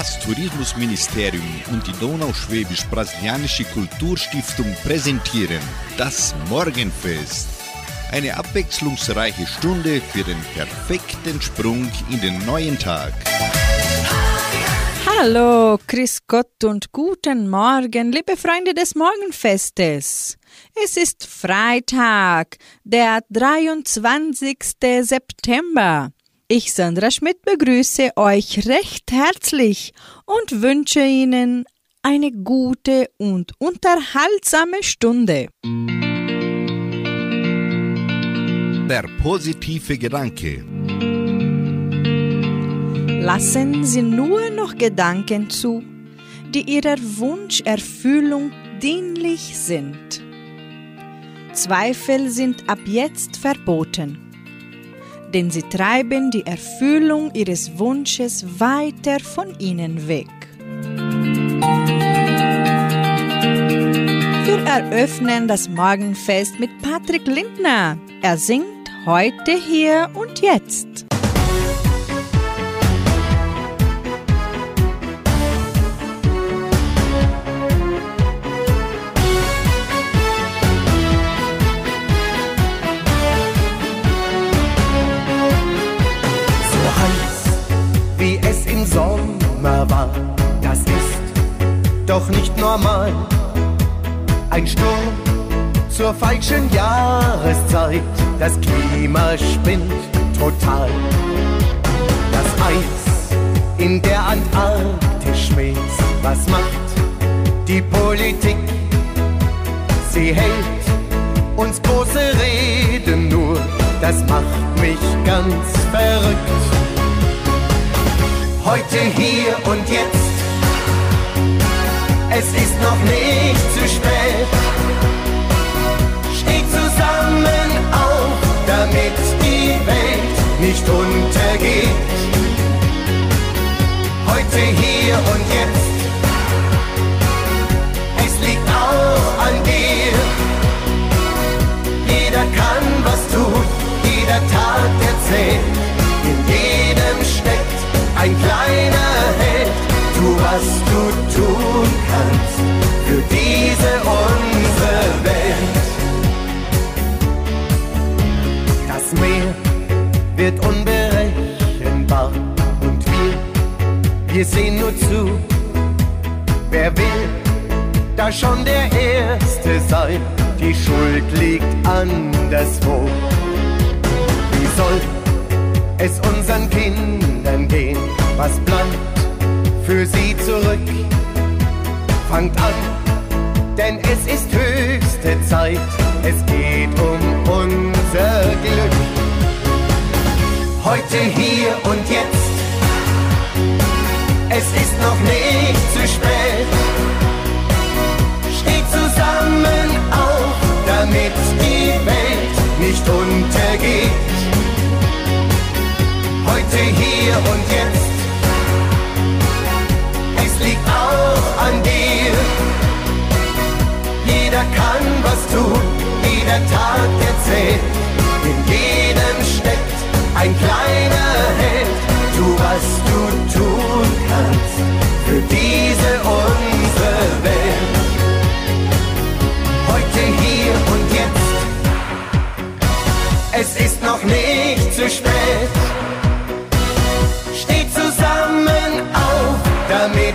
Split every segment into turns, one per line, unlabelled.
Das Tourismusministerium und die Donauschwäbisch-Brasilianische Kulturstiftung präsentieren das Morgenfest. Eine abwechslungsreiche Stunde für den perfekten Sprung in den neuen Tag.
Hallo, Chris Gott und guten Morgen, liebe Freunde des Morgenfestes. Es ist Freitag, der 23. September. Ich, Sandra Schmidt, begrüße euch recht herzlich und wünsche Ihnen eine gute und unterhaltsame Stunde.
Der positive Gedanke.
Lassen Sie nur noch Gedanken zu, die Ihrer Wunscherfüllung dienlich sind. Zweifel sind ab jetzt verboten denn sie treiben die Erfüllung ihres Wunsches weiter von ihnen weg. Wir eröffnen das Morgenfest mit Patrick Lindner. Er singt heute hier und jetzt.
Doch nicht normal. Ein Sturm zur falschen Jahreszeit, das Klima spinnt total. Das Eis in der Antarktis schmilzt, was macht die Politik? Sie hält uns große Reden nur, das macht mich ganz verrückt. Heute, hier und jetzt es ist noch nicht zu spät. Steht zusammen auf, damit die Welt nicht untergeht. Heute, hier und jetzt. Es liegt auch an dir. Jeder kann was tun, jeder Tag erzählt. In jedem steckt ein kleiner Held. Tu, was du tun kannst für diese unsere Welt. Das Meer wird unberechenbar und wir, wir sehen nur zu. Wer will, da schon der Erste sein, die Schuld liegt anderswo. Wie soll es unseren Kindern gehen? Was bleibt für sie zurück? Fangt an, denn es ist höchste Zeit, es geht um unser Glück. Heute, hier und jetzt, es ist noch nicht zu spät. Jeder Tag erzählt. In jedem steckt ein kleiner Held. Tu, was du tun kannst für diese unsere Welt. Heute, hier und jetzt. Es ist noch nicht zu spät. Steh zusammen auf, damit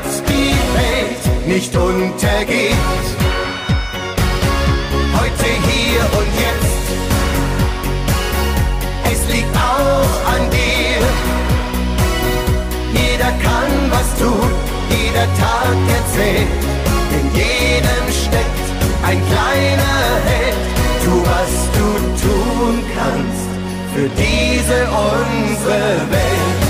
nicht untergeht. Tag erzählt. In jedem steckt ein kleiner Held. Tu, was du tun kannst für diese unsere Welt.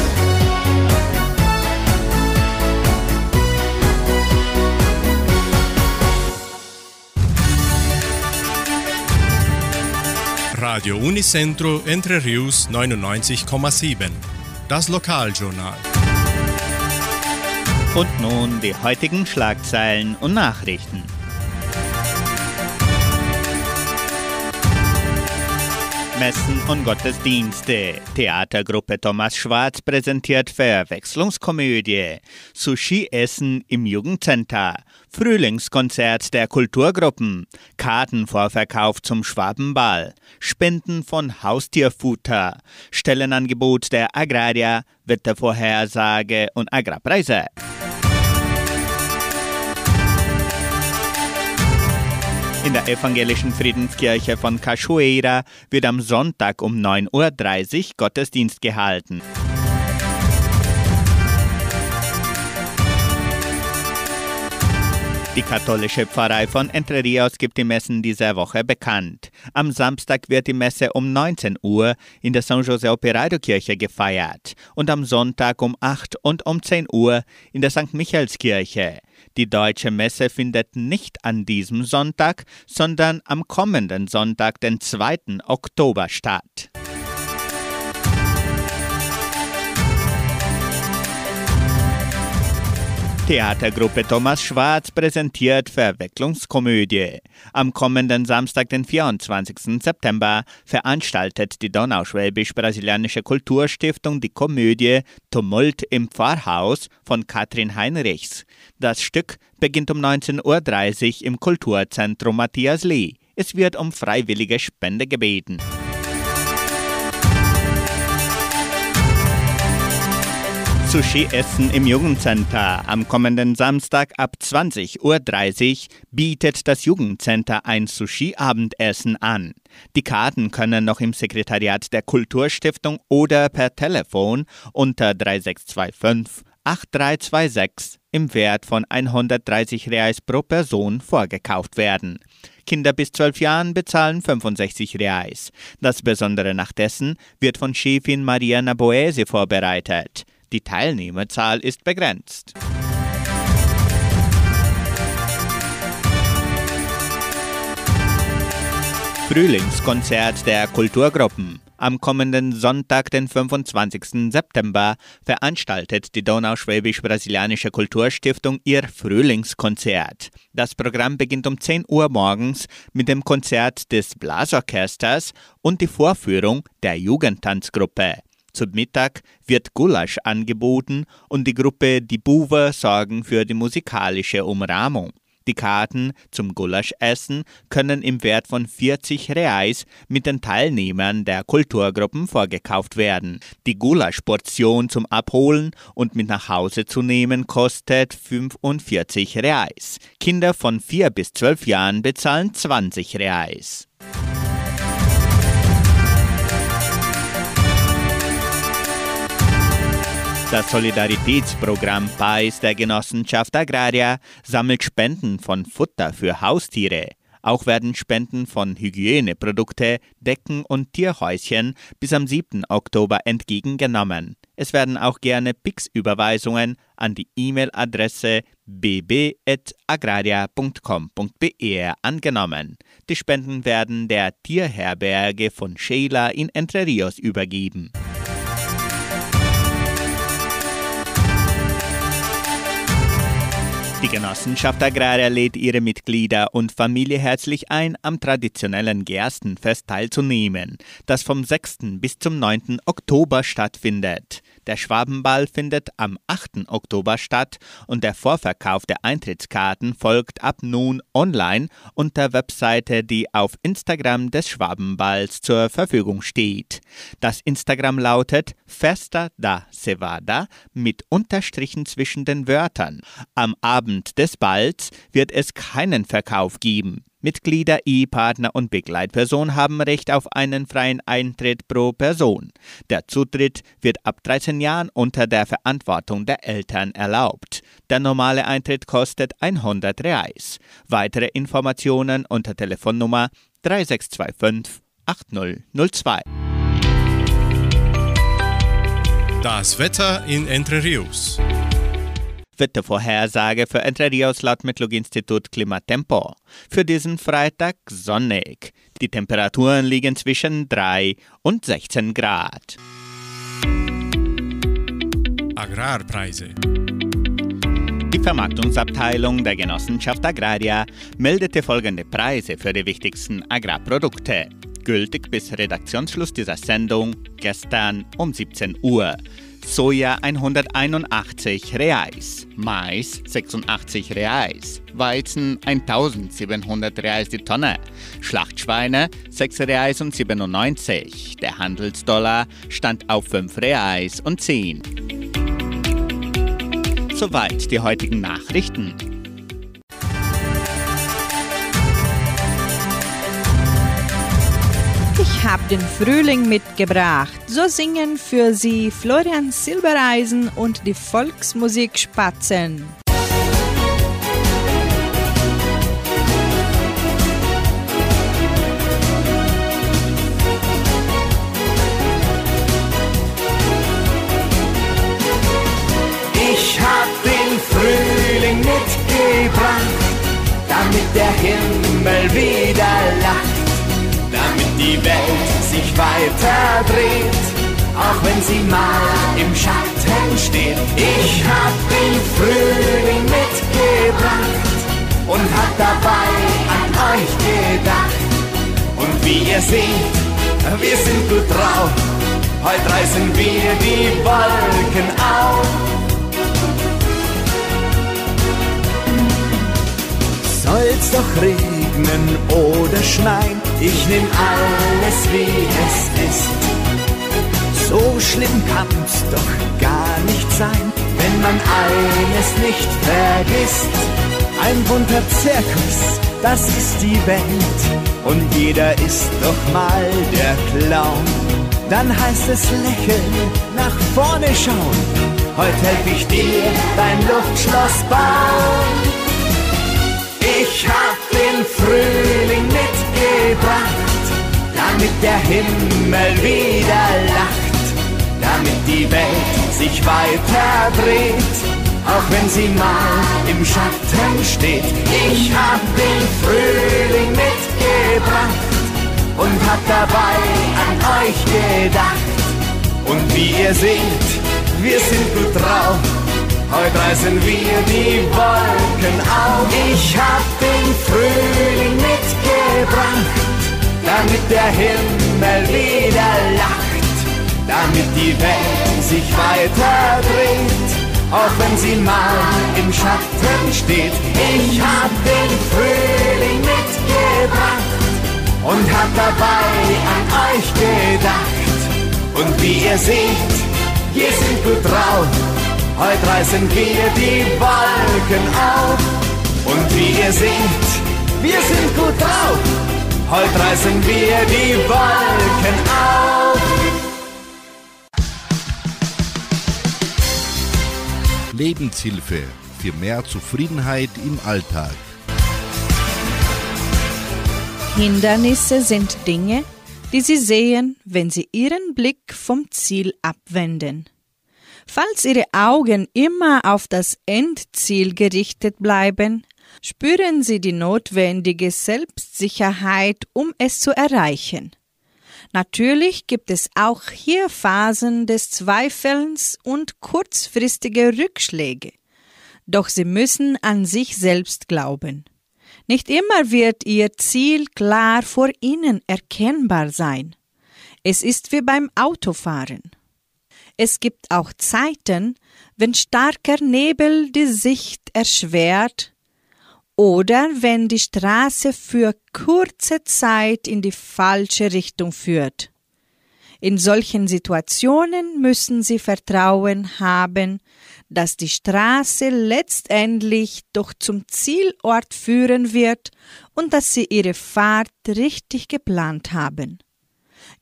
Radio Unicentro Entre Rius 99,7. Das Lokaljournal.
Und nun die heutigen Schlagzeilen und Nachrichten. Messen und Gottesdienste. Theatergruppe Thomas Schwarz präsentiert Verwechslungskomödie. Sushi-Essen im Jugendcenter. Frühlingskonzert der Kulturgruppen. Kartenvorverkauf zum Schwabenball. Spenden von Haustierfutter. Stellenangebot der Agraria. Wettervorhersage und Agrarpreise. In der evangelischen Friedenskirche von Cachoeira wird am Sonntag um 9.30 Uhr Gottesdienst gehalten. Die katholische Pfarrei von Entre Rios gibt die Messen dieser Woche bekannt. Am Samstag wird die Messe um 19 Uhr in der San José Operario Kirche gefeiert und am Sonntag um 8 und um 10 Uhr in der St. Michaelskirche. Die deutsche Messe findet nicht an diesem Sonntag, sondern am kommenden Sonntag, den 2. Oktober statt. Theatergruppe Thomas Schwarz präsentiert Verwecklungskomödie. Am kommenden Samstag, den 24. September, veranstaltet die Donauschwäbisch-Brasilianische Kulturstiftung die Komödie Tumult im Pfarrhaus von Katrin Heinrichs. Das Stück beginnt um 19.30 Uhr im Kulturzentrum Matthias Lee. Es wird um freiwillige Spende gebeten. Sushi-Essen im Jugendcenter. Am kommenden Samstag ab 20.30 Uhr bietet das Jugendcenter ein Sushi-Abendessen an. Die Karten können noch im Sekretariat der Kulturstiftung oder per Telefon unter 3625 8326 im Wert von 130 Reais pro Person vorgekauft werden. Kinder bis 12 Jahren bezahlen 65 Reais. Das Besondere nach dessen wird von Chefin Maria Naboese vorbereitet. Die Teilnehmerzahl ist begrenzt. Frühlingskonzert der Kulturgruppen. Am kommenden Sonntag, den 25. September, veranstaltet die Donauschwäbisch-Brasilianische Kulturstiftung ihr Frühlingskonzert. Das Programm beginnt um 10 Uhr morgens mit dem Konzert des Blasorchesters und die Vorführung der Jugendtanzgruppe. Zum Mittag wird Gulasch angeboten und die Gruppe Die Buwe sorgen für die musikalische Umrahmung. Die Karten zum Gulaschessen können im Wert von 40 Reais mit den Teilnehmern der Kulturgruppen vorgekauft werden. Die Gulaschportion zum Abholen und mit nach Hause zu nehmen kostet 45 Reais. Kinder von 4 bis 12 Jahren bezahlen 20 Reais. Das Solidaritätsprogramm PAIS der Genossenschaft Agraria sammelt Spenden von Futter für Haustiere. Auch werden Spenden von Hygieneprodukte, Decken und Tierhäuschen bis am 7. Oktober entgegengenommen. Es werden auch gerne Pix-Überweisungen an die E-Mail-Adresse bb.agraria.com.br angenommen. Die Spenden werden der Tierherberge von Sheila in Entre Rios übergeben. Die Genossenschaft Agraria lädt ihre Mitglieder und Familie herzlich ein, am traditionellen Gerstenfest teilzunehmen, das vom 6. bis zum 9. Oktober stattfindet. Der Schwabenball findet am 8. Oktober statt und der Vorverkauf der Eintrittskarten folgt ab nun online unter Webseite, die auf Instagram des Schwabenballs zur Verfügung steht. Das Instagram lautet Festa da Cevada mit Unterstrichen zwischen den Wörtern. Am Abend des Balls wird es keinen Verkauf geben. Mitglieder, Ehepartner und Begleitperson haben Recht auf einen freien Eintritt pro Person. Der Zutritt wird ab 13 Jahren unter der Verantwortung der Eltern erlaubt. Der normale Eintritt kostet 100 Reais. Weitere Informationen unter Telefonnummer 3625 8002.
Das Wetter in Entre Rios.
Wettervorhersage für Entre Rios laut Metlog-Institut Klimatempo. Für diesen Freitag sonnig. Die Temperaturen liegen zwischen 3 und 16 Grad.
Agrarpreise.
Die Vermarktungsabteilung der Genossenschaft Agraria meldete folgende Preise für die wichtigsten Agrarprodukte. gültig bis Redaktionsschluss dieser Sendung gestern um 17 Uhr. Soja 181 Reais, Mais 86 Reais, Weizen 1700 Reais die Tonne, Schlachtschweine 6 Reais und 97. Der Handelsdollar stand auf 5 Reais und 10. Soweit die heutigen Nachrichten.
Hab den Frühling mitgebracht. So singen für Sie Florian Silbereisen und die Volksmusik Spatzen.
Auch wenn sie mal im Schatten steht. Ich hab den Frühling mitgebracht und hab dabei an euch gedacht. Und wie ihr seht, wir sind gut drauf. Heute reißen wir die Wolken auf. Soll's doch regnen oder schneien, ich nehm alles wie es ist. So schlimm kann's doch gar nicht sein, wenn man eines nicht vergisst. Ein bunter Zirkus, das ist die Welt und jeder ist doch mal der Clown. Dann heißt es lächeln, nach vorne schauen. Heute helf ich dir dein Luftschloss bauen. Ich hab den Frühling mitgebracht, damit der Himmel wieder lacht, damit die Welt sich weiter dreht, auch wenn sie mal im Schatten steht. Ich hab den Frühling mitgebracht und hab dabei an euch gedacht. Und wie ihr seht, wir sind gut drauf. Heute reißen wir die Wolken auf. Ich hab den Frühling mitgebracht, damit der Himmel wieder damit die Welt sich weiter dreht, auch wenn sie mal im Schatten steht. Ich hab den Frühling mitgebracht und hab dabei an euch gedacht. Und wie ihr seht, wir sind gut drauf. Heute reißen wir die Wolken auf. Und wie ihr seht, wir sind gut drauf. Heute reißen wir die Wolken auf.
Lebenshilfe für mehr Zufriedenheit im Alltag.
Hindernisse sind Dinge, die Sie sehen, wenn Sie Ihren Blick vom Ziel abwenden. Falls Ihre Augen immer auf das Endziel gerichtet bleiben, spüren Sie die notwendige Selbstsicherheit, um es zu erreichen. Natürlich gibt es auch hier Phasen des Zweifelns und kurzfristige Rückschläge. Doch Sie müssen an sich selbst glauben. Nicht immer wird Ihr Ziel klar vor Ihnen erkennbar sein. Es ist wie beim Autofahren. Es gibt auch Zeiten, wenn starker Nebel die Sicht erschwert oder wenn die Straße für kurze Zeit in die falsche Richtung führt. In solchen Situationen müssen Sie Vertrauen haben, dass die Straße letztendlich doch zum Zielort führen wird und dass Sie Ihre Fahrt richtig geplant haben.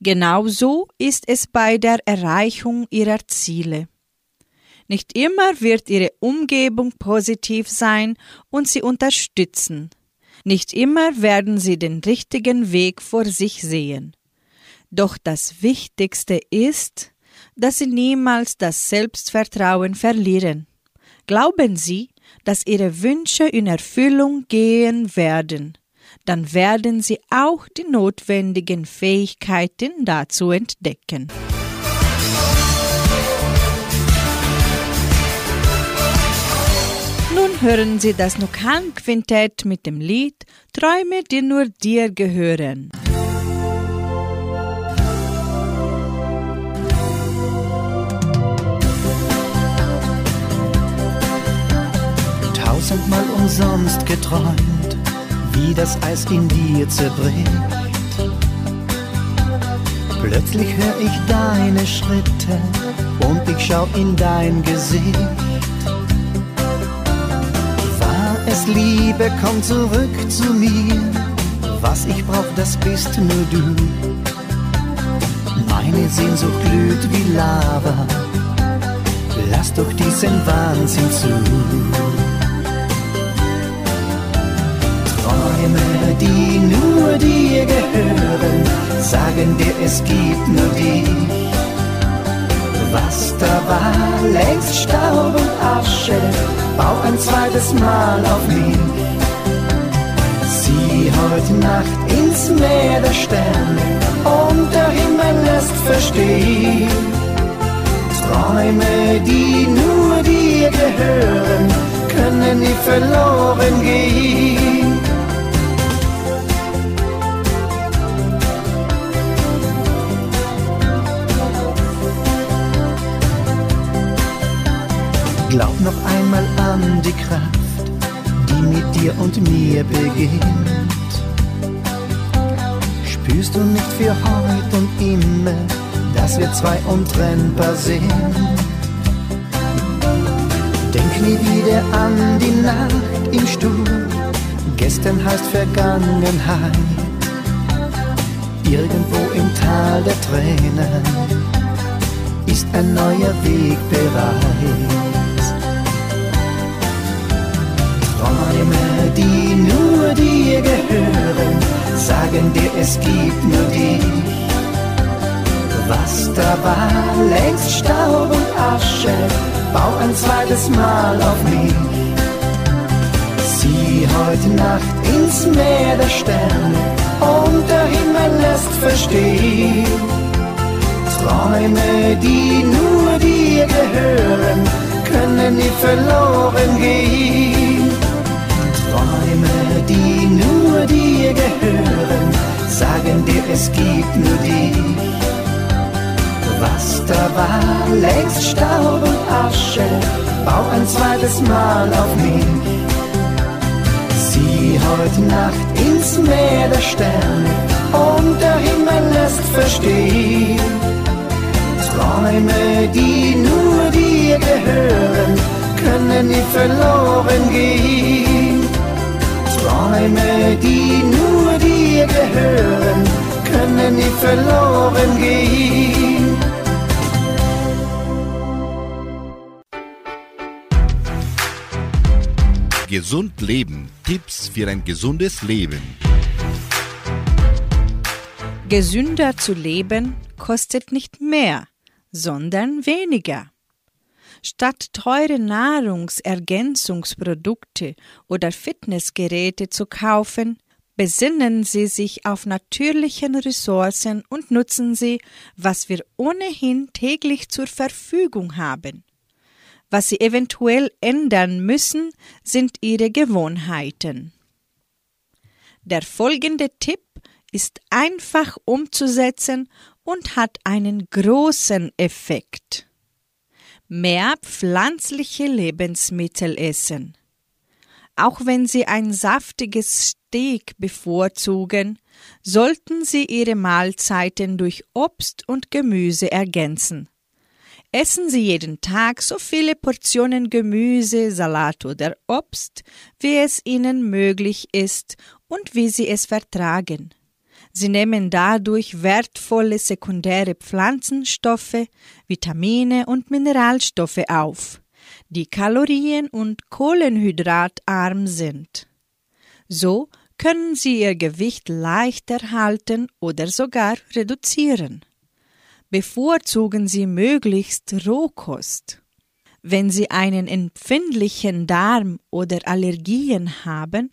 Genauso ist es bei der Erreichung Ihrer Ziele. Nicht immer wird Ihre Umgebung positiv sein und Sie unterstützen. Nicht immer werden Sie den richtigen Weg vor sich sehen. Doch das Wichtigste ist, dass Sie niemals das Selbstvertrauen verlieren. Glauben Sie, dass Ihre Wünsche in Erfüllung gehen werden, dann werden Sie auch die notwendigen Fähigkeiten dazu entdecken. hören Sie das Nukan-Quintett mit dem Lied Träume, die nur dir gehören.
Tausendmal umsonst geträumt, wie das Eis in dir zerbricht. Plötzlich höre ich deine Schritte und ich schau in dein Gesicht. Es Liebe, komm zurück zu mir. Was ich brauch, das bist nur du. Meine Sehnsucht glüht wie Lava. Lass doch diesen Wahnsinn zu. Träume, die nur dir gehören, sagen dir, es gibt nur dich. Was da war, längst Staub und Asche, bau ein zweites Mal auf mich. Sieh heute Nacht ins Meer der Sterne und der Himmel lässt verstehen. Träume, die nur dir gehören, können nie verloren gehen. Glaub noch einmal an die Kraft, die mit dir und mir beginnt. Spürst du nicht für heute und immer, dass wir zwei untrennbar sind? Denk nie wieder an die Nacht im Stuhl, gestern heißt Vergangenheit. Irgendwo im Tal der Tränen ist ein neuer Weg bereit. Die nur dir gehören, sagen dir, es gibt nur dich. Was da war, längst Staub und Asche, bau ein zweites Mal auf mich. Sieh heute Nacht ins Meer der Sterne und der Himmel lässt verstehen. Träume, die nur dir gehören, können nie verloren gehen. Die nur dir gehören, sagen dir, es gibt nur dich. Was da war, längst Staub und Asche, bau ein zweites Mal auf mich. Sieh heute Nacht ins Meer der Sterne und der Himmel lässt verstehen. Träume, die nur dir gehören, können nie verloren gehen. Träume, die nur dir gehören, können nie verloren gehen.
Gesund Leben. Tipps für ein gesundes Leben.
Gesünder zu leben kostet nicht mehr, sondern weniger. Statt teure Nahrungsergänzungsprodukte oder Fitnessgeräte zu kaufen, besinnen Sie sich auf natürlichen Ressourcen und nutzen Sie, was wir ohnehin täglich zur Verfügung haben. Was Sie eventuell ändern müssen, sind Ihre Gewohnheiten. Der folgende Tipp ist einfach umzusetzen und hat einen großen Effekt. Mehr pflanzliche Lebensmittel essen. Auch wenn Sie ein saftiges Steak bevorzugen, sollten Sie Ihre Mahlzeiten durch Obst und Gemüse ergänzen. Essen Sie jeden Tag so viele Portionen Gemüse, Salat oder Obst, wie es Ihnen möglich ist und wie Sie es vertragen. Sie nehmen dadurch wertvolle sekundäre Pflanzenstoffe, Vitamine und Mineralstoffe auf, die kalorien- und kohlenhydratarm sind. So können Sie Ihr Gewicht leichter halten oder sogar reduzieren. Bevorzugen Sie möglichst Rohkost. Wenn Sie einen empfindlichen Darm oder Allergien haben,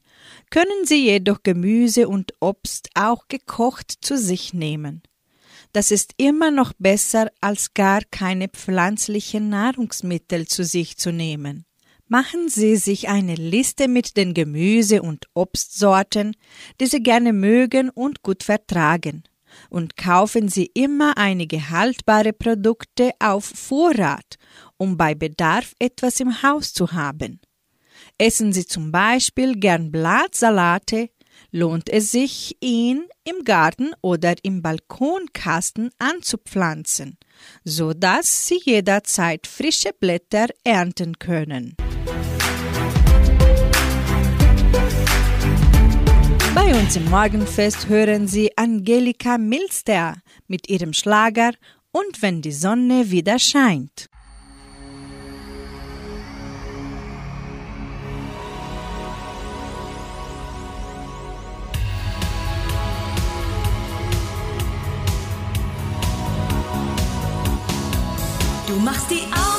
können Sie jedoch Gemüse und Obst auch gekocht zu sich nehmen. Das ist immer noch besser, als gar keine pflanzlichen Nahrungsmittel zu sich zu nehmen. Machen Sie sich eine Liste mit den Gemüse- und Obstsorten, die Sie gerne mögen und gut vertragen, und kaufen Sie immer einige haltbare Produkte auf Vorrat, um bei Bedarf etwas im Haus zu haben. Essen Sie zum Beispiel gern Blattsalate, lohnt es sich, ihn im Garten oder im Balkonkasten anzupflanzen, so dass Sie jederzeit frische Blätter ernten können. Bei uns im Morgenfest hören Sie Angelika Milster mit ihrem Schlager Und wenn die Sonne wieder scheint.
You machst die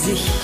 sich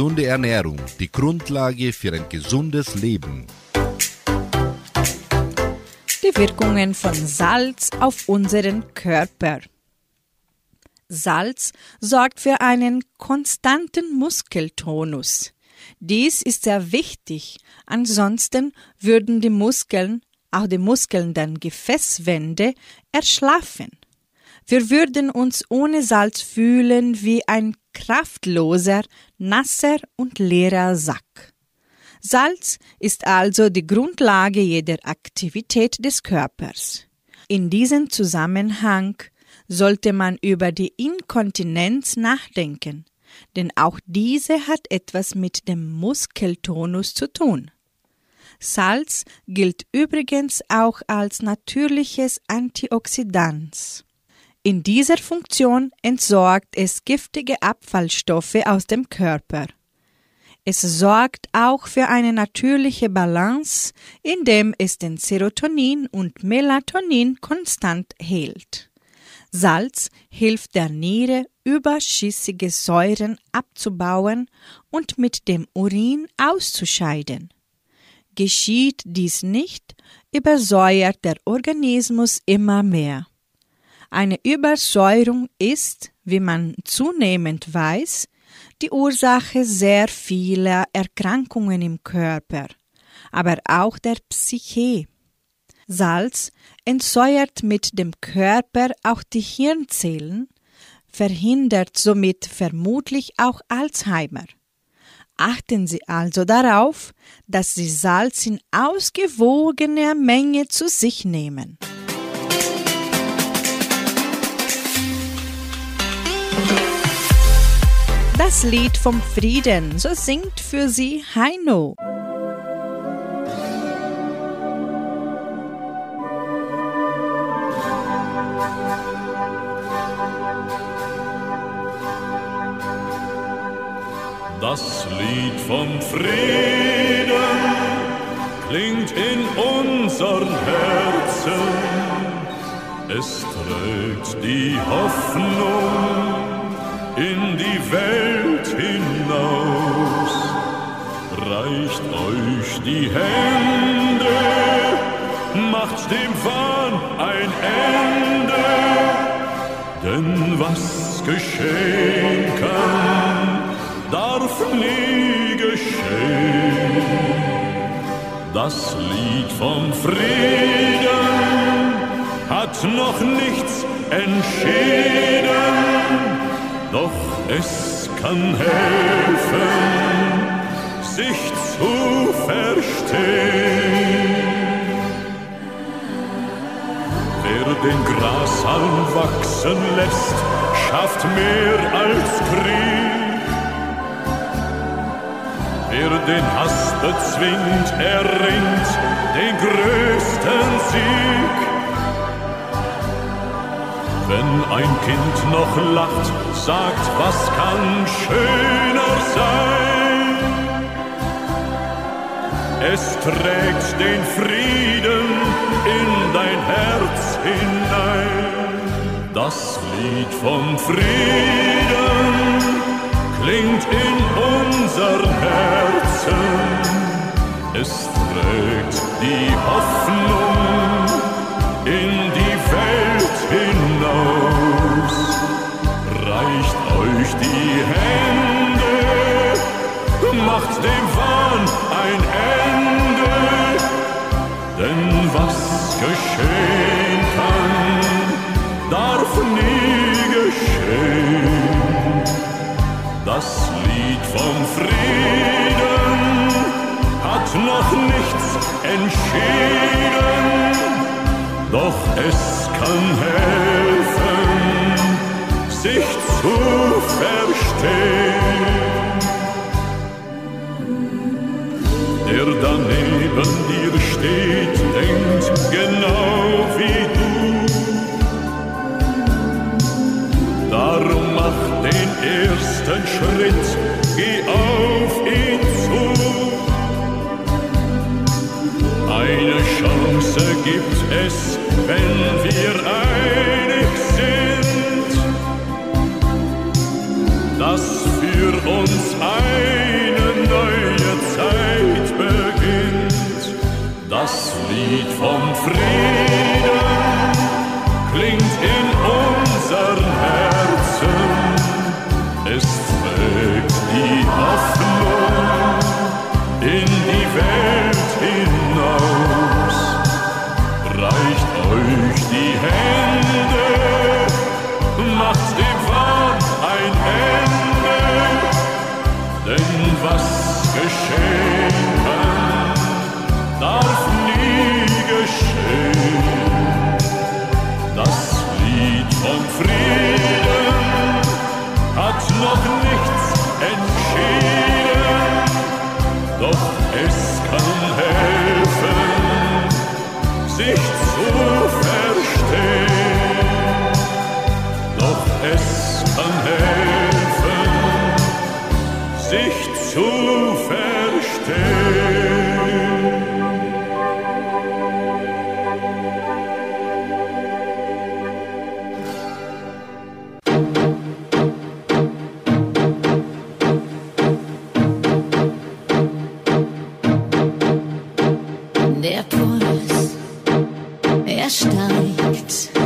gesunde Ernährung die Grundlage für ein gesundes Leben.
Die Wirkungen von Salz auf unseren Körper. Salz sorgt für einen konstanten Muskeltonus. Dies ist sehr wichtig, ansonsten würden die Muskeln, auch die Muskeln der Gefäßwände, erschlafen. Wir würden uns ohne Salz fühlen wie ein kraftloser, nasser und leerer Sack. Salz ist also die Grundlage jeder Aktivität des Körpers. In diesem Zusammenhang sollte man über die Inkontinenz nachdenken, denn auch diese hat etwas mit dem Muskeltonus zu tun. Salz gilt übrigens auch als natürliches Antioxidans. In dieser Funktion entsorgt es giftige Abfallstoffe aus dem Körper. Es sorgt auch für eine natürliche Balance, indem es den Serotonin und Melatonin konstant hält. Salz hilft der Niere, überschüssige Säuren abzubauen und mit dem Urin auszuscheiden. Geschieht dies nicht, übersäuert der Organismus immer mehr. Eine Übersäuerung ist, wie man zunehmend weiß, die Ursache sehr vieler Erkrankungen im Körper, aber auch der Psyche. Salz entsäuert mit dem Körper auch die Hirnzellen, verhindert somit vermutlich auch Alzheimer. Achten Sie also darauf, dass Sie Salz in ausgewogener Menge zu sich nehmen. Das Lied vom Frieden, so singt für Sie Heino.
Das Lied vom Frieden klingt in unseren Herzen. Es trägt die Hoffnung in die Welt hinaus. Reicht euch die Hände, macht dem Wahn ein Ende. Denn was geschehen kann, darf nie geschehen. Das Lied vom Frieden hat noch nichts entschieden, doch es kann helfen, sich zu verstehen. Wer den Grashalm wachsen lässt, schafft mehr als Krieg. Wer den Hass bezwingt, erringt den größten Sieg. Wenn ein Kind noch lacht, sagt, was kann schöner sein? Es trägt den Frieden in dein Herz hinein. Das Lied vom Frieden klingt in unseren Herzen. Es trägt die Hoffnung in Reicht euch die Hände, macht dem Wahn ein Ende. Denn was geschehen kann, darf nie geschehen. Das Lied vom Frieden hat noch nichts entschieden, doch es kann helfen, sich zu verstehen. Der daneben dir steht, denkt genau wie du. Darum mach den ersten Schritt, geh auf ihn zu. Eine Chance gibt es, wenn wir einig für uns eine neue Zeit beginnt. Das Lied vom Frieden
flashlight.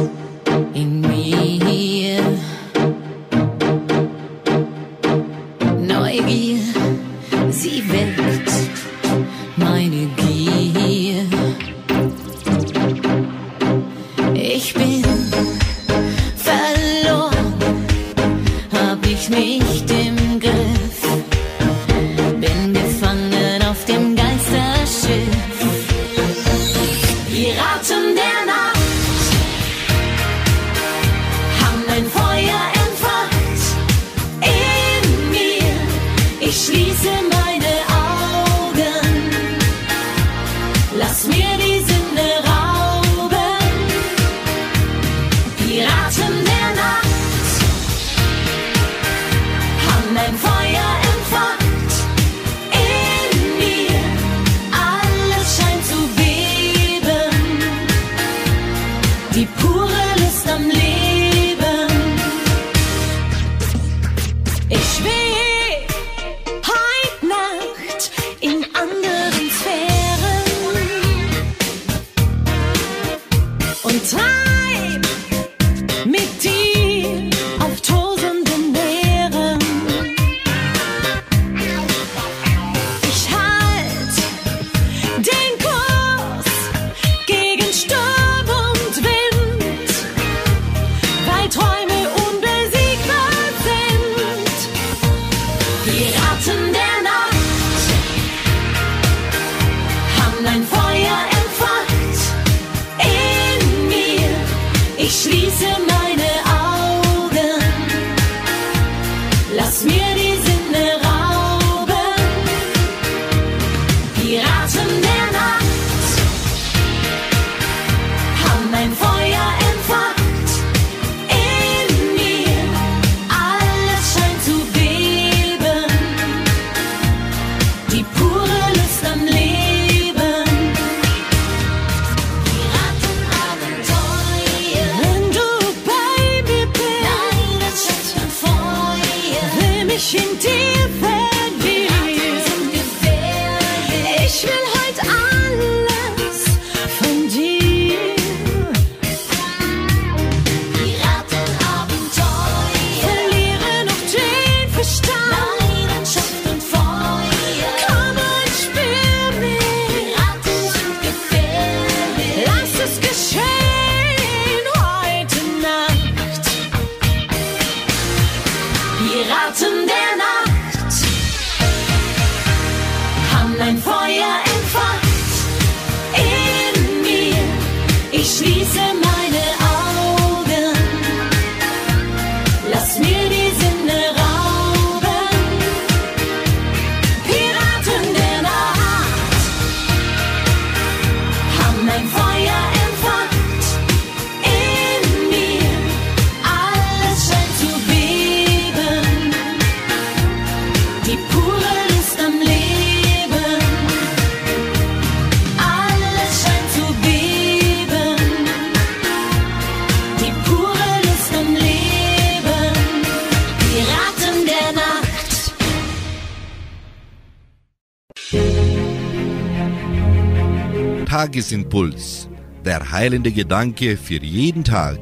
Tagesimpuls, der heilende Gedanke für jeden Tag.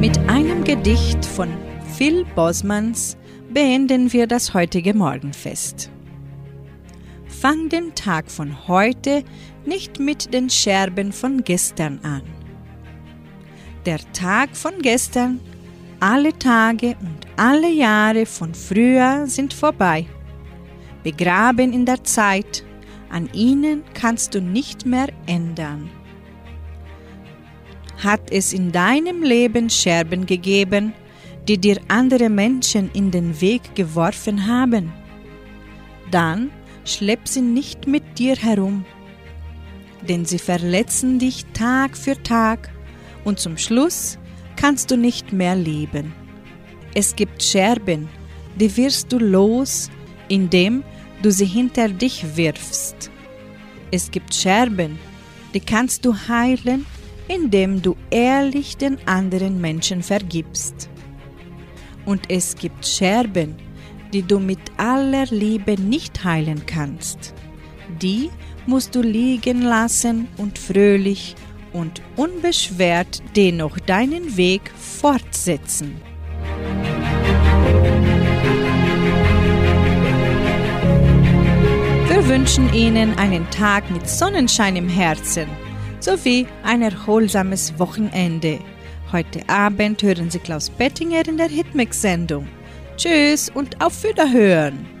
Mit einem Gedicht von Phil Bosmans beenden wir das heutige Morgenfest. Fang den Tag von heute nicht mit den Scherben von gestern an. Der Tag von gestern, alle Tage und alle Jahre von früher sind vorbei begraben in der Zeit, an ihnen kannst du nicht mehr ändern. Hat es in deinem Leben Scherben gegeben, die dir andere Menschen in den Weg geworfen haben? Dann schlepp sie nicht mit dir herum, denn sie verletzen dich Tag für Tag und zum Schluss kannst du nicht mehr leben. Es gibt Scherben, die wirst du los, indem du sie hinter dich wirfst. Es gibt Scherben, die kannst du heilen, indem du ehrlich den anderen Menschen vergibst. Und es gibt Scherben, die du mit aller Liebe nicht heilen kannst. Die musst du liegen lassen und fröhlich und unbeschwert dennoch deinen Weg fortsetzen. Wir wünschen Ihnen einen Tag mit Sonnenschein im Herzen sowie ein erholsames Wochenende. Heute Abend hören Sie Klaus Bettinger in der Hitmix-Sendung. Tschüss und auf Wiederhören!